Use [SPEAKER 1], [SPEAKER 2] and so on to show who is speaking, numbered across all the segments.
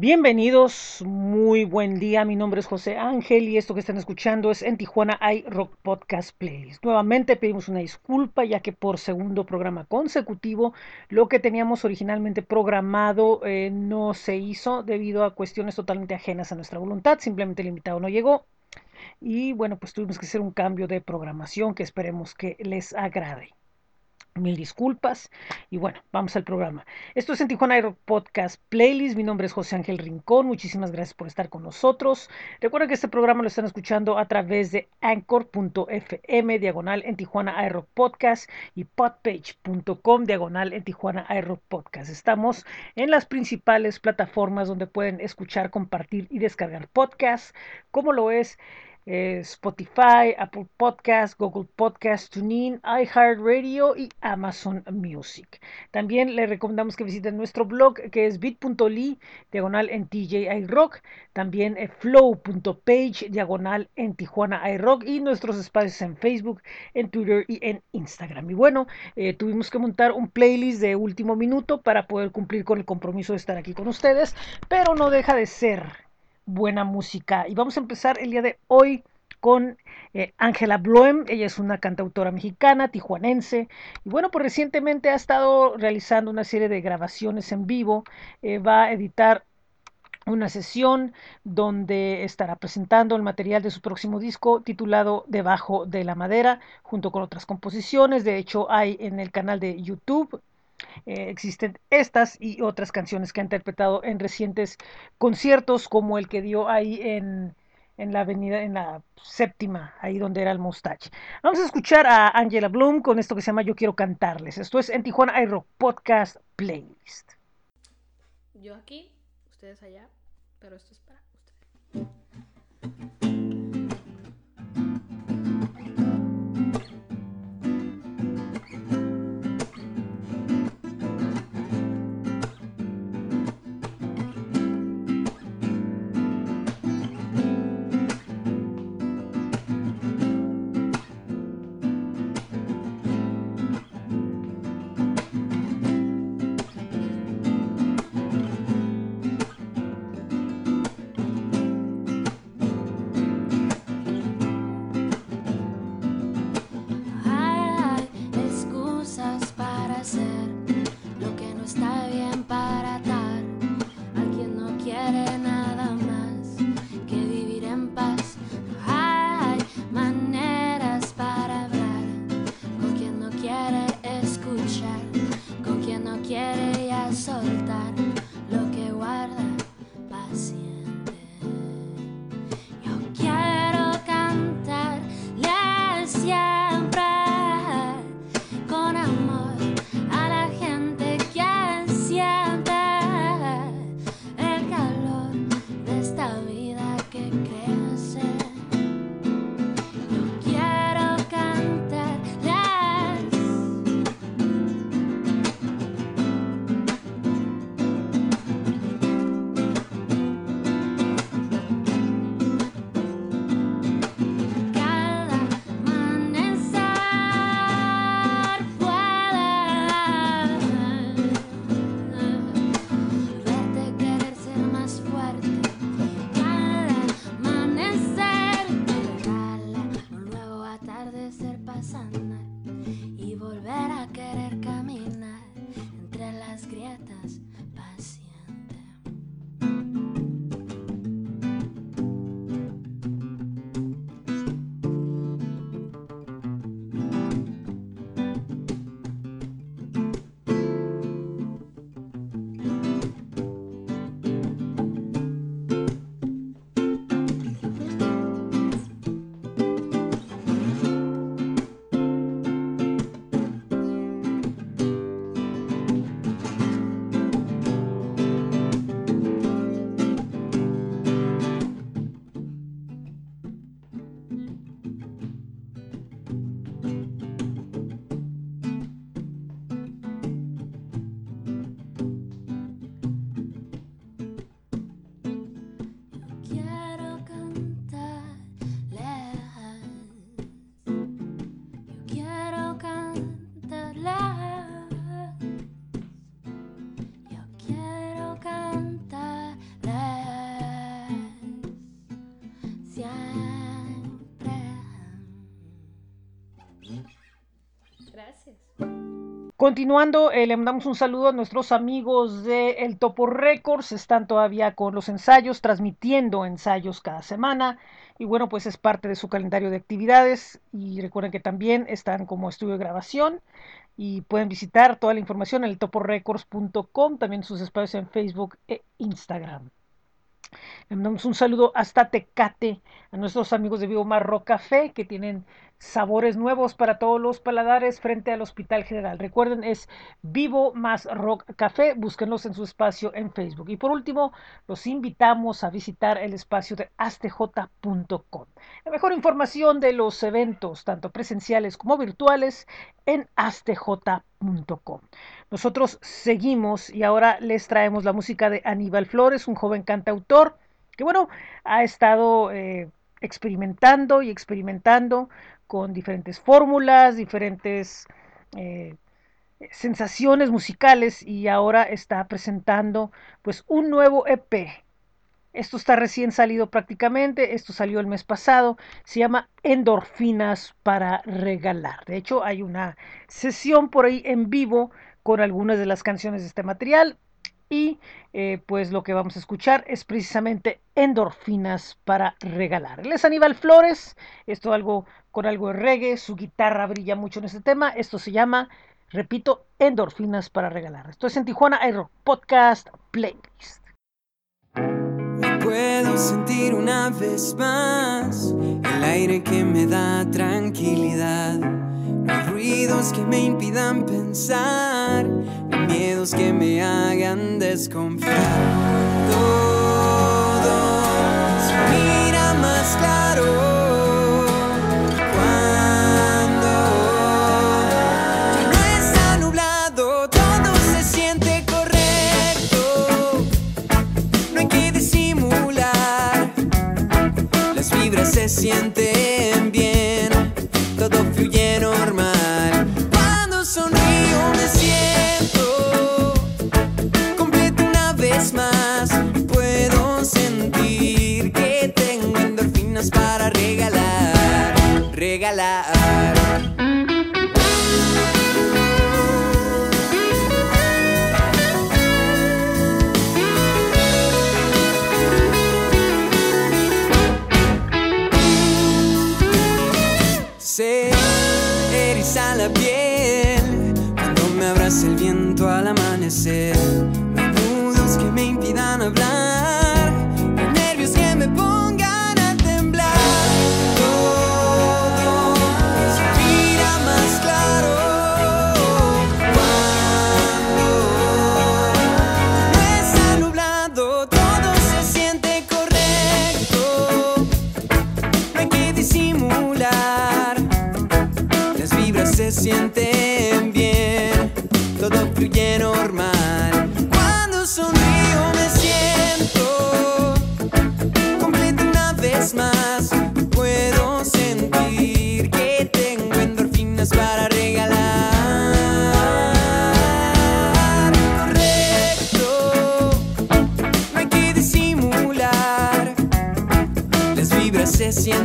[SPEAKER 1] Bienvenidos, muy buen día. Mi nombre es José Ángel y esto que están escuchando es en Tijuana hay Rock Podcast Playlist. Nuevamente pedimos una disculpa ya que por segundo programa consecutivo lo que teníamos originalmente programado eh, no se hizo debido a cuestiones totalmente ajenas a nuestra voluntad. Simplemente el invitado no llegó y bueno, pues tuvimos que hacer un cambio de programación que esperemos que les agrade. Mil disculpas. Y bueno, vamos al programa. Esto es en Tijuana Aero Podcast Playlist. Mi nombre es José Ángel Rincón. Muchísimas gracias por estar con nosotros. Recuerden que este programa lo están escuchando a través de anchor.fm diagonal en Tijuana Aero Podcast y podpage.com diagonal en Tijuana Aero Podcast. Estamos en las principales plataformas donde pueden escuchar, compartir y descargar podcasts, como lo es eh, Spotify, Apple Podcast, Google Podcast, TuneIn, iHeartRadio y Amazon Music. También le recomendamos que visiten nuestro blog que es bit.ly diagonal en TJI Rock, también eh, flow.page diagonal en Tijuana iRock y nuestros espacios en Facebook, en Twitter y en Instagram. Y bueno, eh, tuvimos que montar un playlist de último minuto para poder cumplir con el compromiso de estar aquí con ustedes, pero no deja de ser buena música. Y vamos a empezar el día de hoy con eh, Ángela Bloem. Ella es una cantautora mexicana, tijuanense. Y bueno, pues recientemente ha estado realizando una serie de grabaciones en vivo. Eh, va a editar una sesión donde estará presentando el material de su próximo disco titulado Debajo de la Madera, junto con otras composiciones. De hecho, hay en el canal de YouTube eh, existen estas y otras canciones que ha interpretado en recientes conciertos, como el que dio ahí en, en la avenida, en la séptima, ahí donde era el Mustache. Vamos a escuchar a Angela Bloom con esto que se llama Yo Quiero Cantarles. Esto es en Tijuana iRock Podcast Playlist.
[SPEAKER 2] Yo aquí, ustedes allá, pero esto es para ustedes.
[SPEAKER 1] Continuando, eh, le mandamos un saludo a nuestros amigos de El Topo Records. Están todavía con los ensayos, transmitiendo ensayos cada semana. Y bueno, pues es parte de su calendario de actividades. Y recuerden que también están como estudio de grabación. Y pueden visitar toda la información en eltoporecords.com, también sus espacios en Facebook e Instagram. Le mandamos un saludo hasta Tecate a nuestros amigos de Vivo Marro Café que tienen sabores nuevos para todos los paladares frente al Hospital General. Recuerden, es Vivo más Rock Café. Búsquenlos en su espacio en Facebook. Y por último, los invitamos a visitar el espacio de astj.com. La mejor información de los eventos, tanto presenciales como virtuales, en astj.com. Nosotros seguimos y ahora les traemos la música de Aníbal Flores, un joven cantautor que, bueno, ha estado... Eh, experimentando y experimentando con diferentes fórmulas, diferentes eh, sensaciones musicales y ahora está presentando pues un nuevo EP. Esto está recién salido prácticamente, esto salió el mes pasado, se llama Endorfinas para regalar. De hecho, hay una sesión por ahí en vivo con algunas de las canciones de este material y eh, pues lo que vamos a escuchar es precisamente endorfinas para regalar. Él es Aníbal Flores, esto algo con algo de reggae, su guitarra brilla mucho en este tema, esto se llama, repito, endorfinas para regalar. Esto es en Tijuana Aero Podcast Playlist.
[SPEAKER 3] puedo sentir una vez más el aire que me da tranquilidad no hay ruidos que me impidan pensar, miedos que me hagan desconfiar. Todo se mira más claro. Cuando no está nublado, todo se siente correcto. No hay que disimular, las vibras se sienten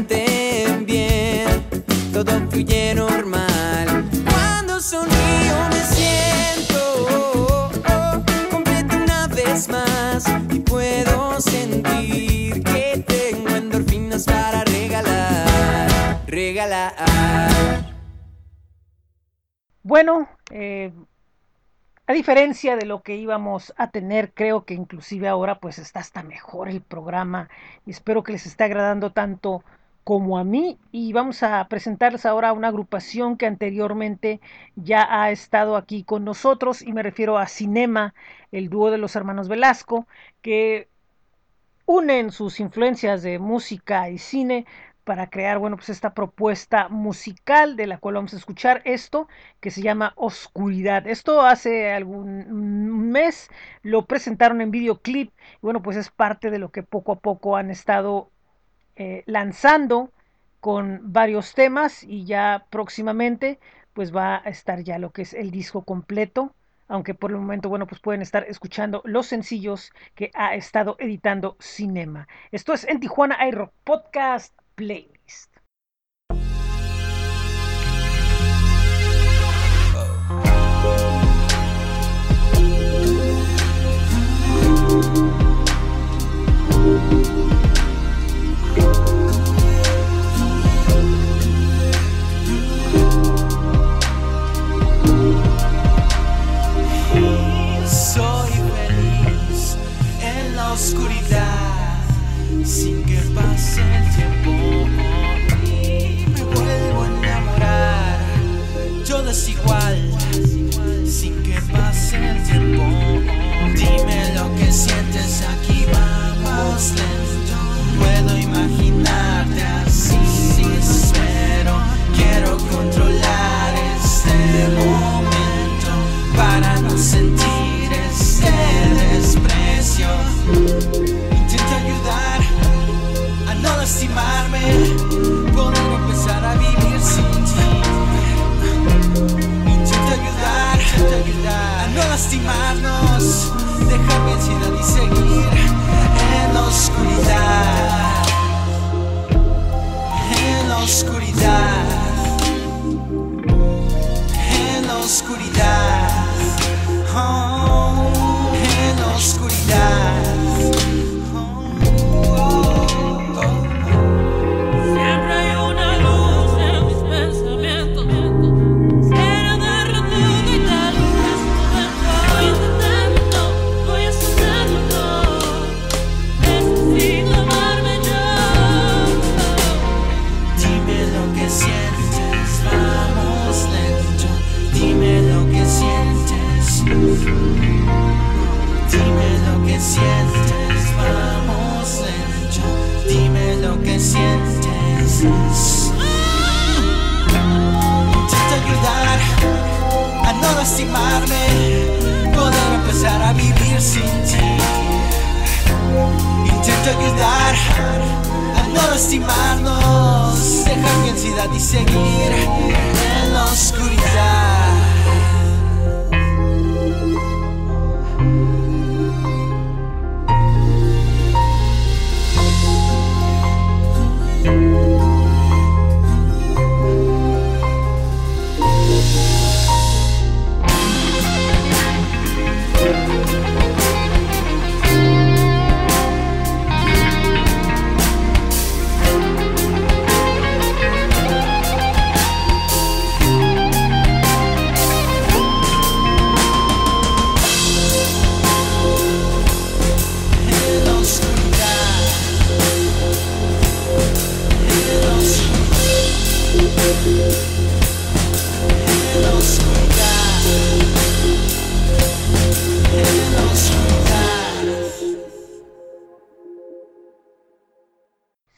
[SPEAKER 3] sienten bien, todo fluye normal. Sonrío me siento completo una vez más y puedo sentir que tengo endorfinas para regalar, regalar.
[SPEAKER 1] Bueno, eh, a diferencia de lo que íbamos a tener, creo que inclusive ahora pues está hasta mejor el programa y espero que les esté agradando tanto como a mí y vamos a presentarles ahora una agrupación que anteriormente ya ha estado aquí con nosotros y me refiero a Cinema, el dúo de los hermanos Velasco, que unen sus influencias de música y cine para crear, bueno, pues esta propuesta musical de la cual vamos a escuchar esto que se llama Oscuridad. Esto hace algún mes lo presentaron en videoclip y bueno, pues es parte de lo que poco a poco han estado eh, lanzando con varios temas y ya próximamente pues va a estar ya lo que es el disco completo aunque por el momento, bueno, pues pueden estar escuchando los sencillos que ha estado editando Cinema. Esto es en Tijuana iRock Podcast Playlist.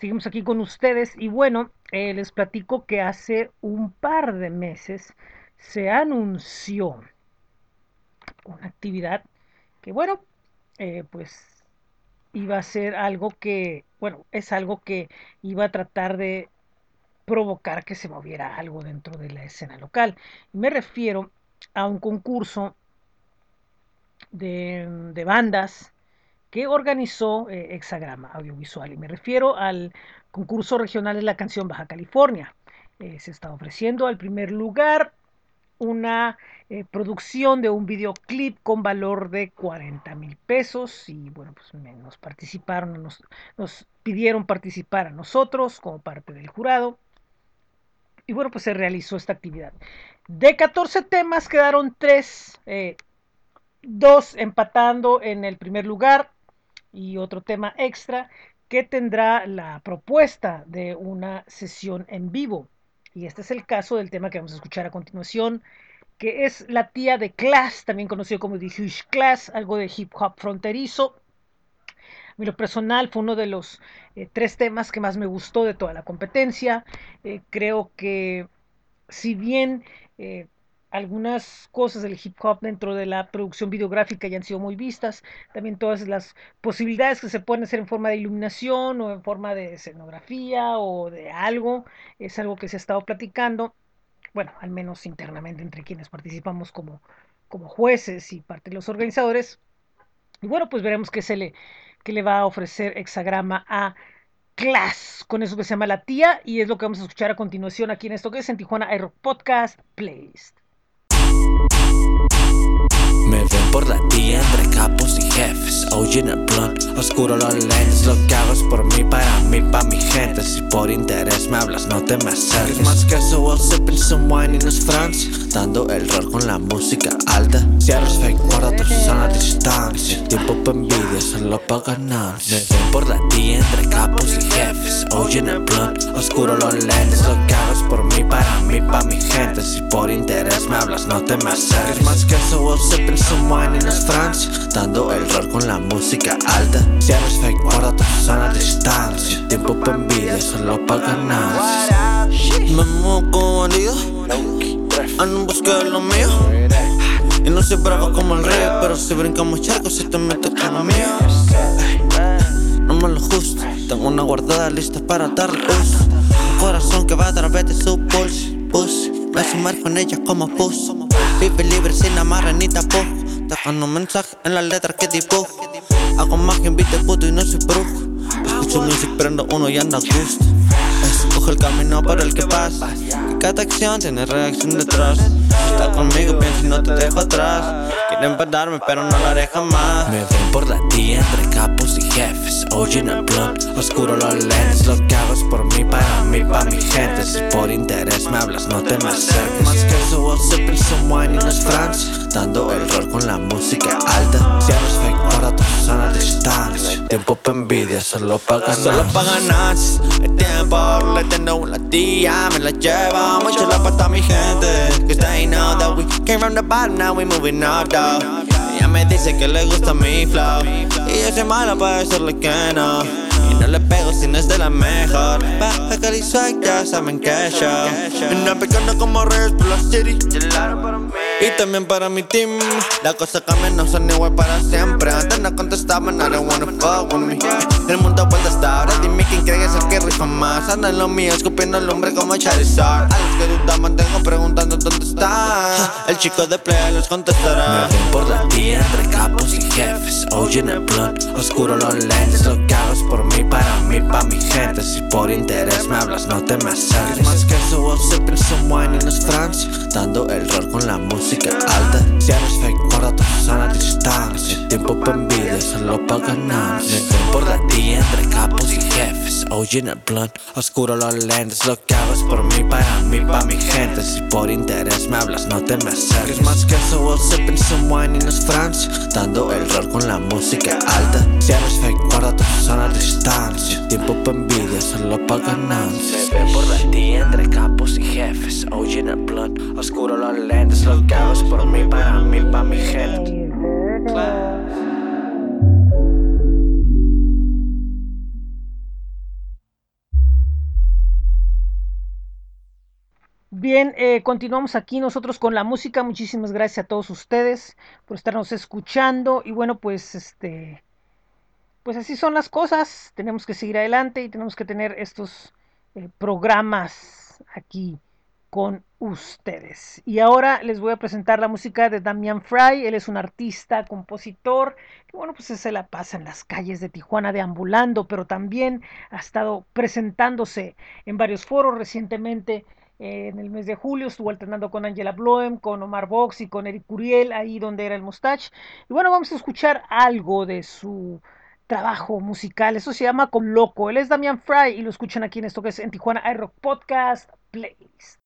[SPEAKER 1] Seguimos aquí con ustedes y bueno, eh, les platico que hace un par de meses se anunció una actividad que bueno, eh, pues iba a ser algo que, bueno, es algo que iba a tratar de provocar que se moviera algo dentro de la escena local. Me refiero a un concurso de, de bandas que organizó eh, Hexagrama Audiovisual. Y me refiero al concurso regional de la canción Baja California. Eh, se está ofreciendo al primer lugar una eh, producción de un videoclip con valor de 40 mil pesos y bueno, pues nos participaron, nos, nos pidieron participar a nosotros como parte del jurado y bueno, pues se realizó esta actividad. De 14 temas quedaron 3, dos empatando en el primer lugar y otro tema extra que tendrá la propuesta de una sesión en vivo. Y este es el caso del tema que vamos a escuchar a continuación, que es la tía de Class, también conocido como The Huge Class, algo de hip hop fronterizo. Mí lo personal fue uno de los eh, tres temas que más me gustó de toda la competencia. Eh, creo que si bien eh, algunas cosas del hip hop dentro de la producción videográfica ya han sido muy vistas, también todas las posibilidades que se pueden hacer en forma de iluminación o en forma de escenografía o de algo, es algo que se ha estado platicando, bueno, al menos internamente entre quienes participamos como, como jueces y parte de los organizadores. Y bueno, pues veremos qué se le, qué le va a ofrecer Hexagrama a Class, con eso que se llama La Tía, y es lo que vamos a escuchar a continuación aquí en esto que es en Tijuana Aero Podcast Playlist.
[SPEAKER 4] Me ven por la tía entre capos y jefes Oyen el blunt, oscuro los lentes Lo que hago es por mí, para mí, pa' mi gente Si por interés me hablas, no te me acerques Más que eso, we'll sipping some wine in his France dando el rol con la música alta. Cierros fake, guarda tu sana distancia. Tiempo pa' envidia, solo pa' ganar. Me ven por la tía entre capos y jefes. Oyen el blunt, oscuro los lentes. Lo que hago es por mí, para mí, pa' mi gente. Si por interés me hablas, no te me acerques. Más que vos sipping some wine en Francia. Dando el rol con la música alta. Cierros fake, guarda tu sana distancia. Tiempo pa' envidia, solo pa' ganar.
[SPEAKER 5] Me como bandido, ando en busca de lo mío. Y no soy bravo como el rey, pero si brincamos charcos, si te metes con lo mío. No me lo justo, tengo una guardada lista para darle uso. Un corazón que va a través de su pulso. Pussy, me sumerjo en ella como pus. Vive libre sin amarre ni tapujo. Dejando un mensaje en las letras que dibujo. Hago magia, invite puto y no soy brujo. Escucho music, prendo uno y anda a gusto. Escojo el camino para el que pasa. Que cada acción tiene reacción detrás. Está conmigo, pienso y no te dejo atrás. Quieren pararme, pero no lo haré jamás.
[SPEAKER 4] Me ven por la tía entre capos y jefes. Oyen el blunt, oscuro los lentes. Lo que hago es por mí, para mí, pa' mi gente. Si por interés me hablas, no te me acerques. Más que eso, vos sipping some wine y no es Francia. El rol con la música alta. Cierros fake, guarda tu sana distancia. Tiempo pa' envidia, solo pa' ganar.
[SPEAKER 5] Solo pa' ganar, el tiempo le tengo la tía, me la lleva mucho la pata mi gente. Cause they know that we came from the bottom, now we moving up, dog. Ella me dice que le gusta mi flow, y yo soy malo para decirle que no. Y no le pego si no es de la mejor. Baja Cali swag, ya saben que yo. Ando picando como reyes por la city. Y también para mi team La cosa cambia, no son igual para siempre Antes no contestaban, I don't wanna fuck with me El mundo vuelta hasta ahora, dime quién cree que es el que rifa más Anda en lo mío, escupiendo el hombre como Charizard A los que dudan mantengo preguntando dónde está El chico de play los contestará
[SPEAKER 4] por la tía entre capos y jefes. Oyen el blunt, oscuro los lentes. Lo que para mí, pa' mi gente. Si por interés me hablas, no te me acerques. Más que eso, vos sipping some wine es Francia. Dando el rol con la música alta. Cierros fake, guarda tu sana distancia. Tiempo pa' envidia, solo pa' ven por la tía entre capos y jefes. Oyen el blunt, oscuro los lentes. Lo que hago es por mí, para mí, pa' mi gente. Si por interés me hablas, no te me acerques. Más que eso, vos sipping some wine es Francia. Dando el rol con la música alta. Cierros fake, guarda tu sana distancia. Tiempo pa' envidia, solo pa' ganar. Me ven por la tía entre capos y jefes. Oyen el blunt, oscuro los lentes. Lo que hago es por mí, para mí, pa' mi gente.
[SPEAKER 1] Bien, eh, continuamos aquí nosotros con la música. Muchísimas gracias a todos ustedes por estarnos escuchando. Y bueno, pues este, pues así son las cosas. Tenemos que seguir adelante y tenemos que tener estos eh, programas aquí con ustedes. Y ahora les voy a presentar la música de Damian Fry. Él es un artista, compositor, que bueno, pues se la pasa en las calles de Tijuana deambulando, pero también ha estado presentándose en varios foros recientemente. eh, en el mes de julio estuvo alternando con Angela Bloem, con Omar Box y con Eric Curiel, ahí donde era el Mustache. Y bueno, vamos a escuchar algo de su trabajo musical. Eso se llama Con Loco. Él es Damian Fry y lo escuchan aquí en esto que es en Tijuana iRock Podcast Playlist.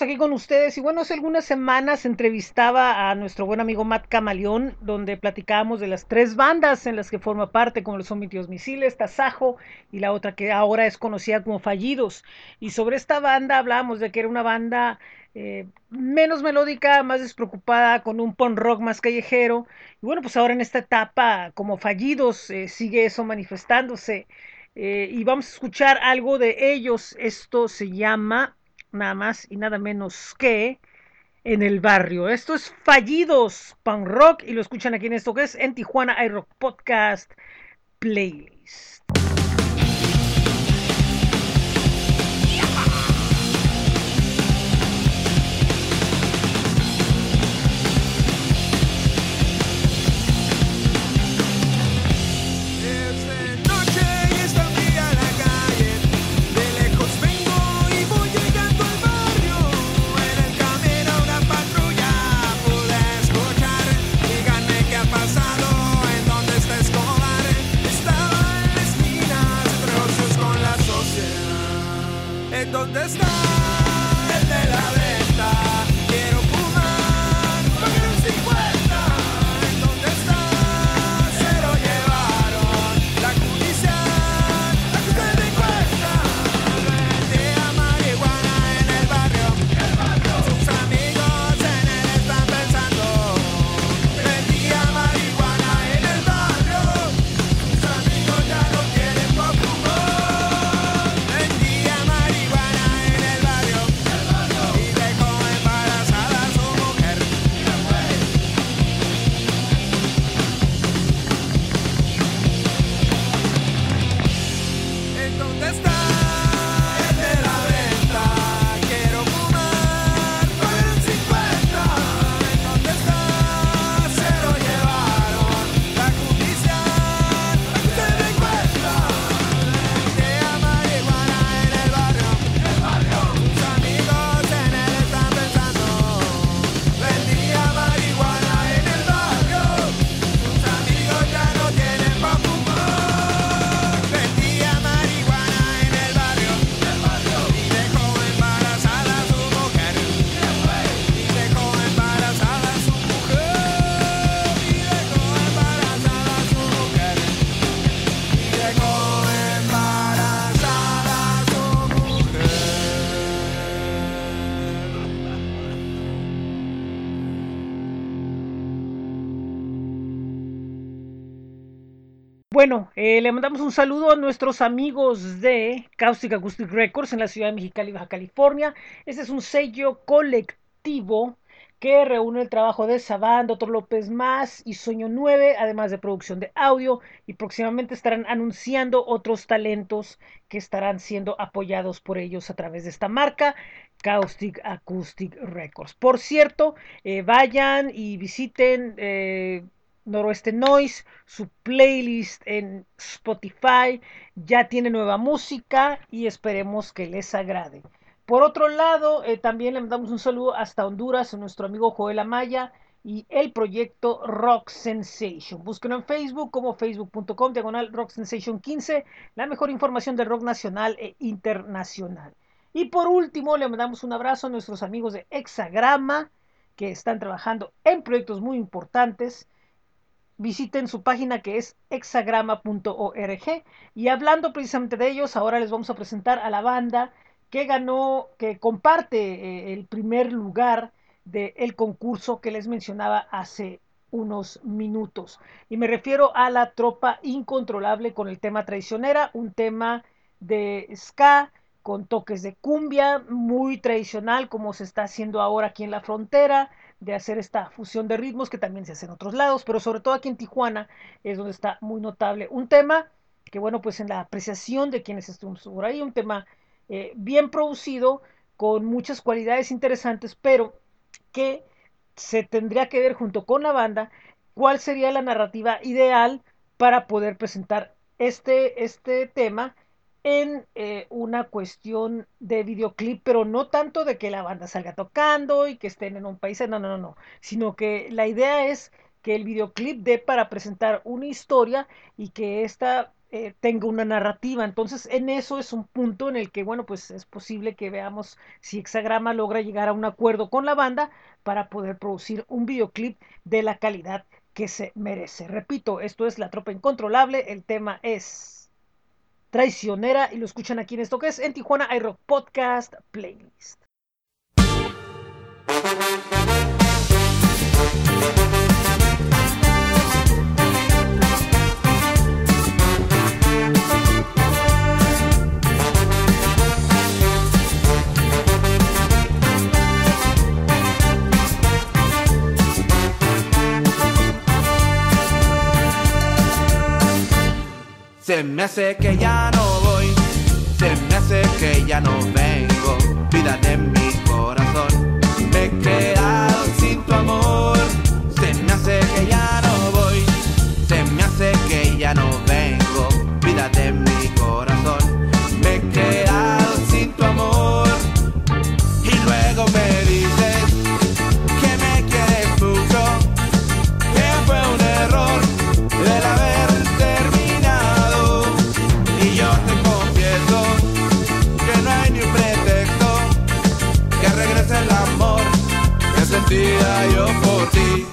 [SPEAKER 1] Aquí con ustedes y bueno, hace algunas semanas entrevistaba a nuestro buen amigo Matt Camaleón, donde platicábamos de las tres bandas en las que forma parte, como los son Mitios Misiles, Tasajo y la otra que ahora es conocida como Fallidos. Y sobre esta banda hablábamos de que era una banda eh, menos melódica, más despreocupada, con un punk rock más callejero. Y bueno, pues ahora en esta etapa como Fallidos eh, sigue eso manifestándose. Eh, y vamos a escuchar algo de ellos. Esto se llama nada más y nada menos que en el barrio. Esto es Fallidos Punk Rock y lo escuchan aquí en esto que es en Tijuana iRock Podcast Playlist. Bueno, eh, le mandamos un saludo a nuestros amigos de Caustic Acoustic Records en la ciudad de Mexicali, Baja California. Este es un sello colectivo que reúne el trabajo de Sabán, Otro López Más y Sueño 9, además de producción de audio. Y próximamente estarán anunciando otros talentos que estarán siendo apoyados por ellos a través de esta marca, Caustic Acoustic Records. Por cierto, eh, vayan y visiten. eh, Noroeste Noise, su playlist en Spotify, ya tiene nueva música y esperemos que les agrade. Por otro lado, eh, también le mandamos un saludo hasta Honduras a nuestro amigo Joel Amaya y el proyecto Rock Sensation. Búsquenlo en Facebook como facebook.com diagonal Rock Sensation 15, la mejor información del rock nacional e internacional. Y por último, le mandamos un abrazo a nuestros amigos de Hexagrama que están trabajando en proyectos muy importantes visiten su página que es hexagrama.org y hablando precisamente de ellos, ahora les vamos a presentar a la banda que ganó, que comparte eh, el primer lugar del concurso que les mencionaba hace unos minutos. Y me refiero a la tropa incontrolable con el tema traicionera, un tema de ska con toques de cumbia, muy tradicional como se está haciendo ahora aquí en la frontera, de hacer esta fusión de ritmos que también se hace en otros lados, pero sobre todo aquí en Tijuana es donde está muy notable. Un tema que, bueno, pues en la apreciación de quienes estuvimos por ahí, un tema eh, bien producido, con muchas cualidades interesantes, pero que se tendría que ver junto con la banda cuál sería la narrativa ideal para poder presentar este, este tema en eh, una cuestión de videoclip, pero no tanto de que la banda salga tocando y que estén en un país, no, no, no, no, sino que la idea es que el videoclip dé para presentar una historia y que esta eh, tenga una narrativa. Entonces, en eso es un punto en el que, bueno, pues es posible que veamos si Hexagrama logra llegar a un acuerdo con la banda para poder producir un videoclip de la calidad que se merece. Repito, esto es La Tropa Incontrolable, el tema es Traicionera y lo escuchan aquí en esto que es en Tijuana iRock Podcast Playlist.
[SPEAKER 6] Me hace que ya no voy, se me hace que ya no vengo, sentía yo por ti.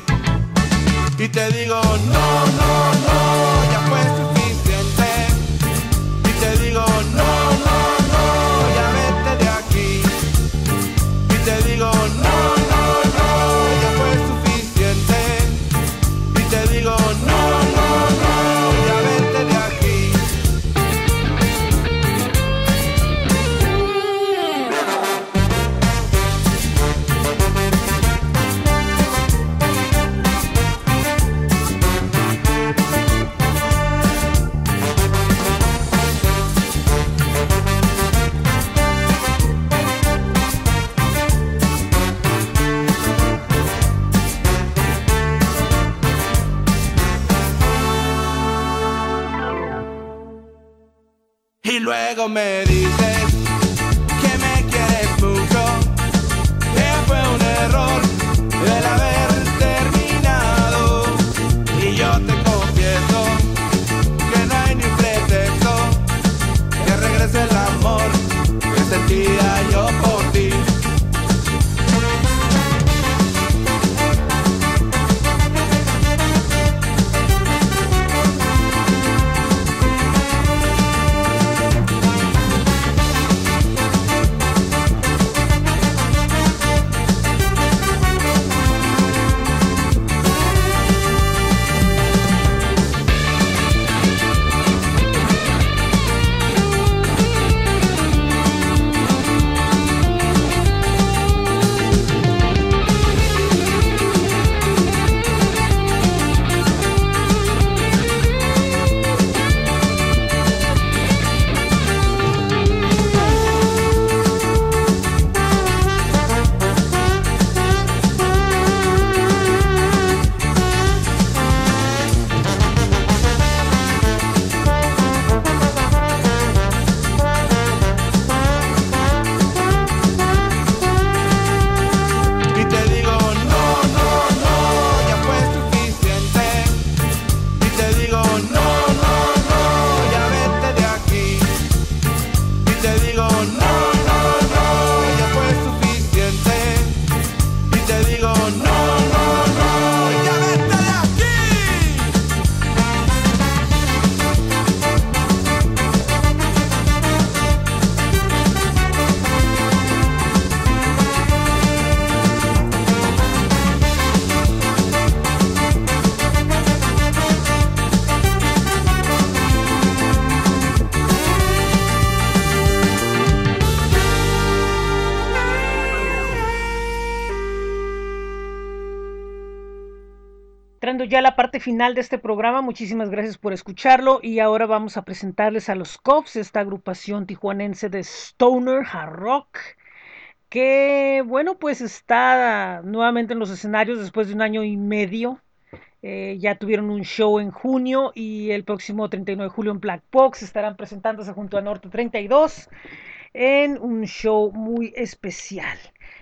[SPEAKER 6] Y te digo, no, no, Y
[SPEAKER 1] final de este programa, muchísimas gracias por escucharlo y ahora vamos a presentarles a los Cops, esta agrupación tijuanense de Stoner Hard Rock, que bueno, pues está nuevamente en los escenarios después de un año y medio. Eh, ya tuvieron un show en junio y el próximo 39 de julio en Black Box estarán presentándose junto a Norte 32 en un show muy especial.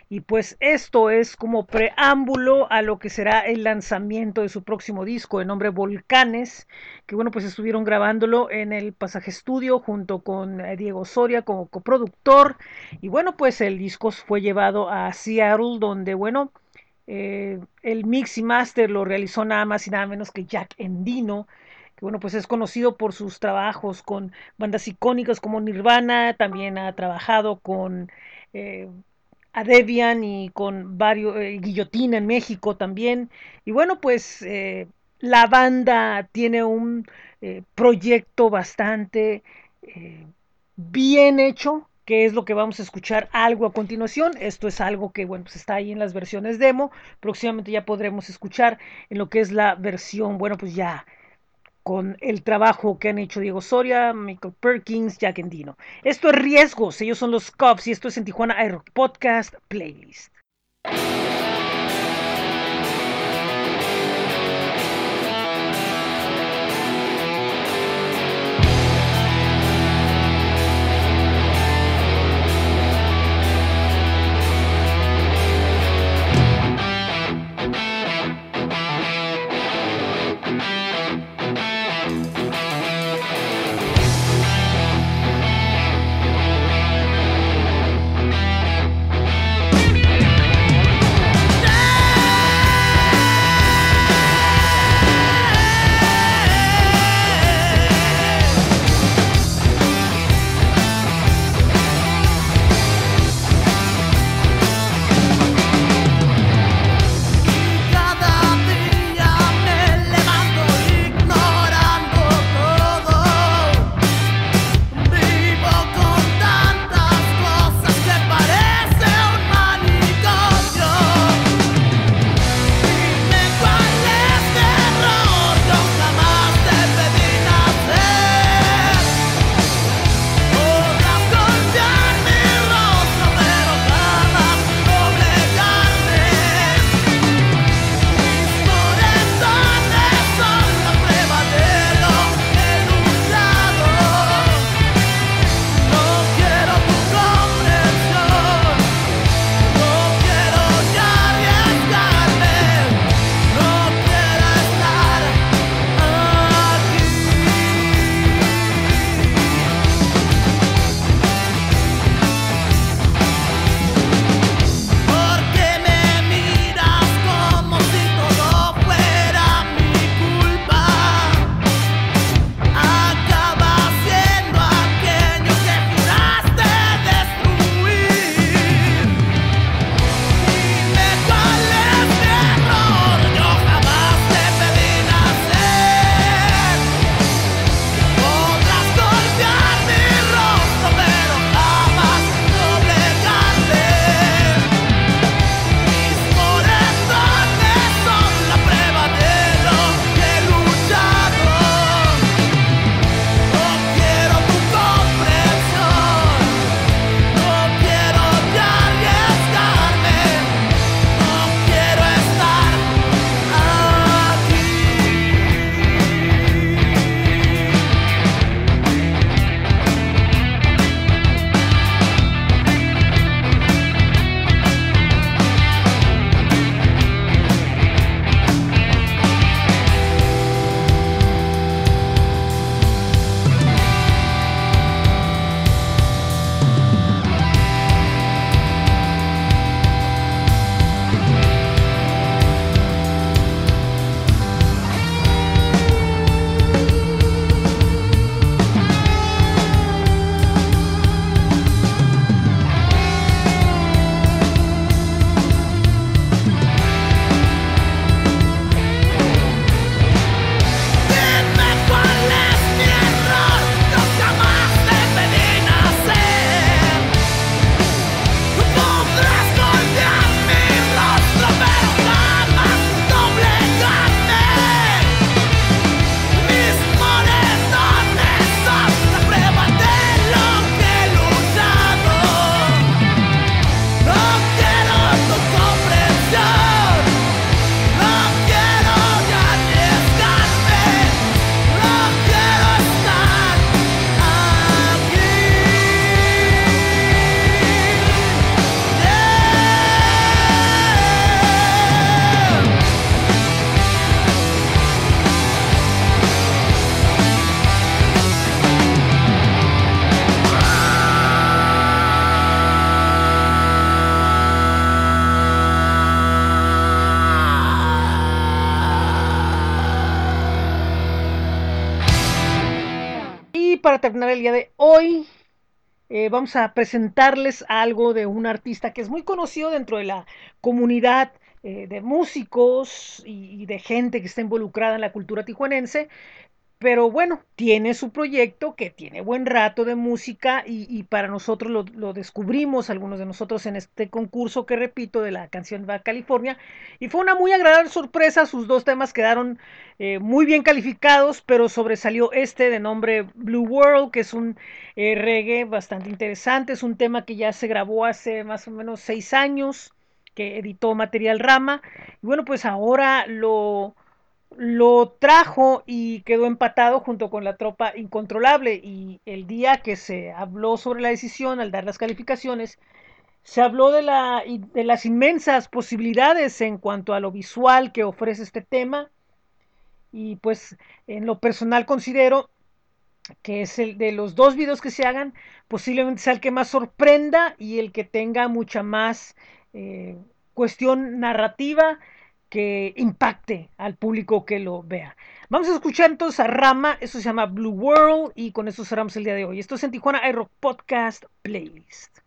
[SPEAKER 1] Y pues esto es como preámbulo a lo que será el lanzamiento de su próximo disco de nombre Volcanes, que bueno, pues estuvieron grabándolo en el Pasaje Estudio junto con eh, Diego Soria como coproductor. Y bueno, pues el disco fue llevado a Seattle, donde bueno, eh, el mix y master lo realizó nada más y nada menos que Jack Endino, que bueno, pues es conocido por sus trabajos con bandas icónicas como Nirvana, también ha trabajado con eh, Debian y con varios, eh, Guillotina en México también. Y bueno, pues eh, la banda tiene un eh, proyecto bastante bien hecho, que es lo que vamos a escuchar algo a continuación. Esto es algo que, bueno, pues está ahí en las versiones demo. Próximamente ya podremos escuchar en lo que es la versión, bueno, pues ya con el trabajo que han hecho Diego Soria, Michael Perkins, Jack Endino. Esto es Riesgos, ellos son los Cubs y esto es en Tijuana iRock Podcast Playlist.
[SPEAKER 7] Eh, vamos a presentarles algo de un artista que es muy conocido dentro de la comunidad eh, de músicos y, y de gente que está involucrada en la cultura tijuanense. Pero bueno, tiene su proyecto que tiene buen rato de música y, y para nosotros lo, descubrimos, algunos de nosotros en este concurso que repito de la canción Va California y fue una muy agradable sorpresa, sus dos temas quedaron eh, muy bien calificados, pero sobresalió este de nombre Blue World, que es un eh, reggae bastante interesante, es un tema que ya se grabó hace más o menos seis años, que editó Material Rama y bueno, pues ahora lo lo trajo y quedó empatado junto con la tropa incontrolable. Y el día que se habló sobre la decisión al dar las calificaciones se habló de, la, de las inmensas posibilidades en cuanto a lo visual que ofrece este tema. Y pues en lo personal considero que es el de los dos videos que se hagan posiblemente sea el que más sorprenda y el que tenga mucha más eh, cuestión narrativa que impacte al público que lo vea. Vamos a escuchar entonces a Rama, eso se llama Blue World y con eso cerramos el día de hoy. Esto es en Tijuana iRock Podcast Playlist.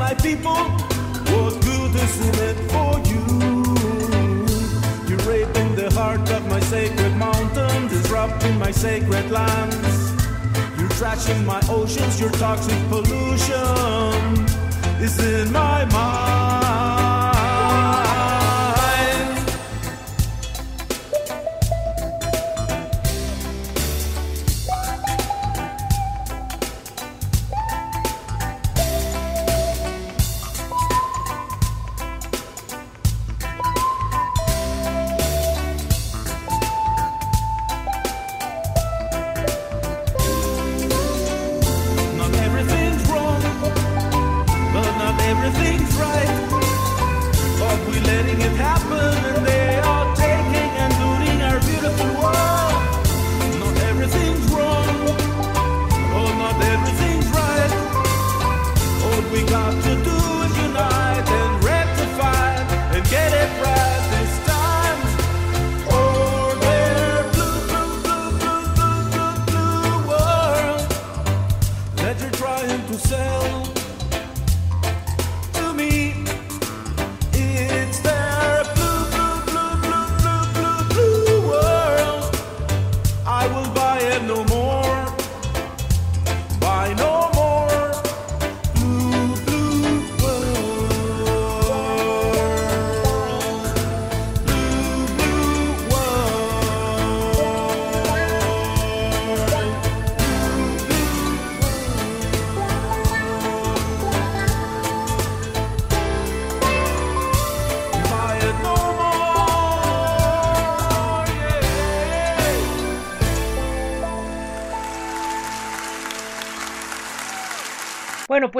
[SPEAKER 8] My people. What good is in it for you? You're raping the heart of my sacred mountain. This
[SPEAKER 7] corrupting my sacred lands. You're trashing my oceans, your toxic pollution is in my mind.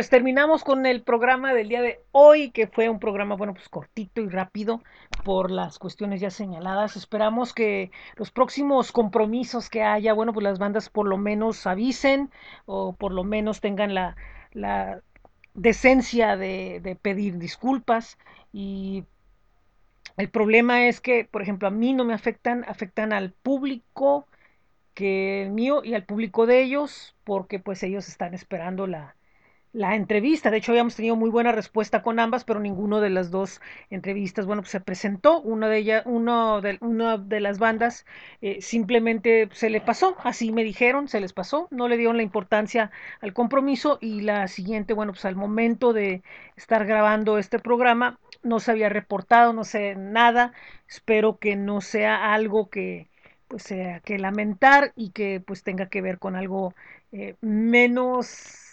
[SPEAKER 1] Pues terminamos con el programa del día de hoy, que fue un programa, bueno, pues cortito y rápido por las cuestiones ya señaladas. Esperamos que los próximos compromisos que haya, bueno, pues las bandas por lo menos avisen o por lo menos tengan la, decencia de, de pedir disculpas y el problema es que, por ejemplo, a mí no me afectan, afectan al público que el mío y al público de ellos, porque pues ellos están esperando la, la entrevista. De hecho, habíamos tenido muy buena respuesta con ambas, pero ninguno de las dos entrevistas, bueno, pues se presentó. Una de ellas, uno de, una de las bandas eh, simplemente se le pasó, así me dijeron, se les pasó, no le dieron la importancia al compromiso y la siguiente, bueno, pues al momento de estar grabando este programa, no se había reportado, no sé nada. Espero que no sea algo que pues sea que lamentar y que pues tenga que ver con algo eh, menos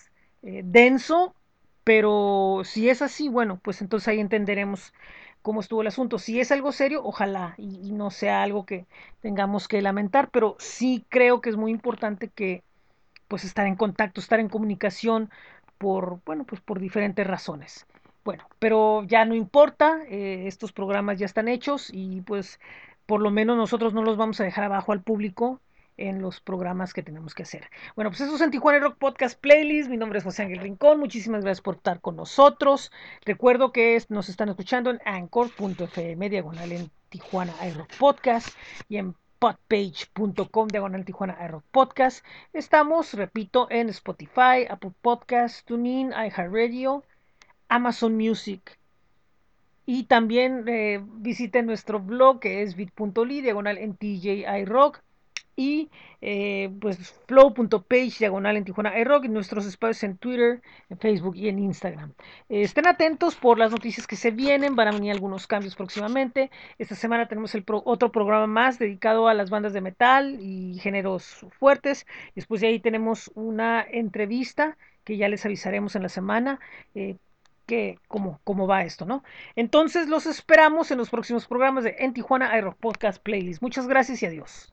[SPEAKER 1] eh, denso, pero si es así, bueno, pues entonces ahí entenderemos cómo estuvo el asunto. Si es algo serio, ojalá y, no sea algo que tengamos que lamentar, pero sí creo que es muy importante que pues estar en contacto, estar en comunicación por, bueno, pues por diferentes razones. Bueno, pero ya no importa, eh, estos programas ya están hechos y pues por lo menos nosotros no los vamos a dejar abajo al público en los programas que tenemos que hacer. Bueno, pues eso es en Tijuana Rock Podcast Playlist. Mi nombre es José Ángel Rincón. Muchísimas gracias por estar con nosotros. Recuerdo que nos están escuchando en anchor.fm, diagonal en Tijuana iRock Podcast y en podpage.com, diagonal Tijuana iRock Podcast. Estamos, repito, en Spotify, Apple Podcast, TuneIn, iHeartRadio, Amazon Music. Y también eh, visiten nuestro blog que es bit.ly, diagonal en TJI Rock. Y eh, pues flow.page, diagonal en Tijuana iRock. Y nuestros espacios en Twitter, en Facebook y en Instagram. Estén atentos por las noticias que se vienen. Van a venir algunos cambios próximamente. Esta semana tenemos el pro- otro programa más dedicado a las bandas de metal y géneros fuertes. Después de ahí tenemos una entrevista que ya les avisaremos en la semana. eh, que cómo, cómo va esto, ¿no? Entonces los esperamos en los próximos programas de En Tijuana iRock Podcast Playlist. Muchas gracias y adiós.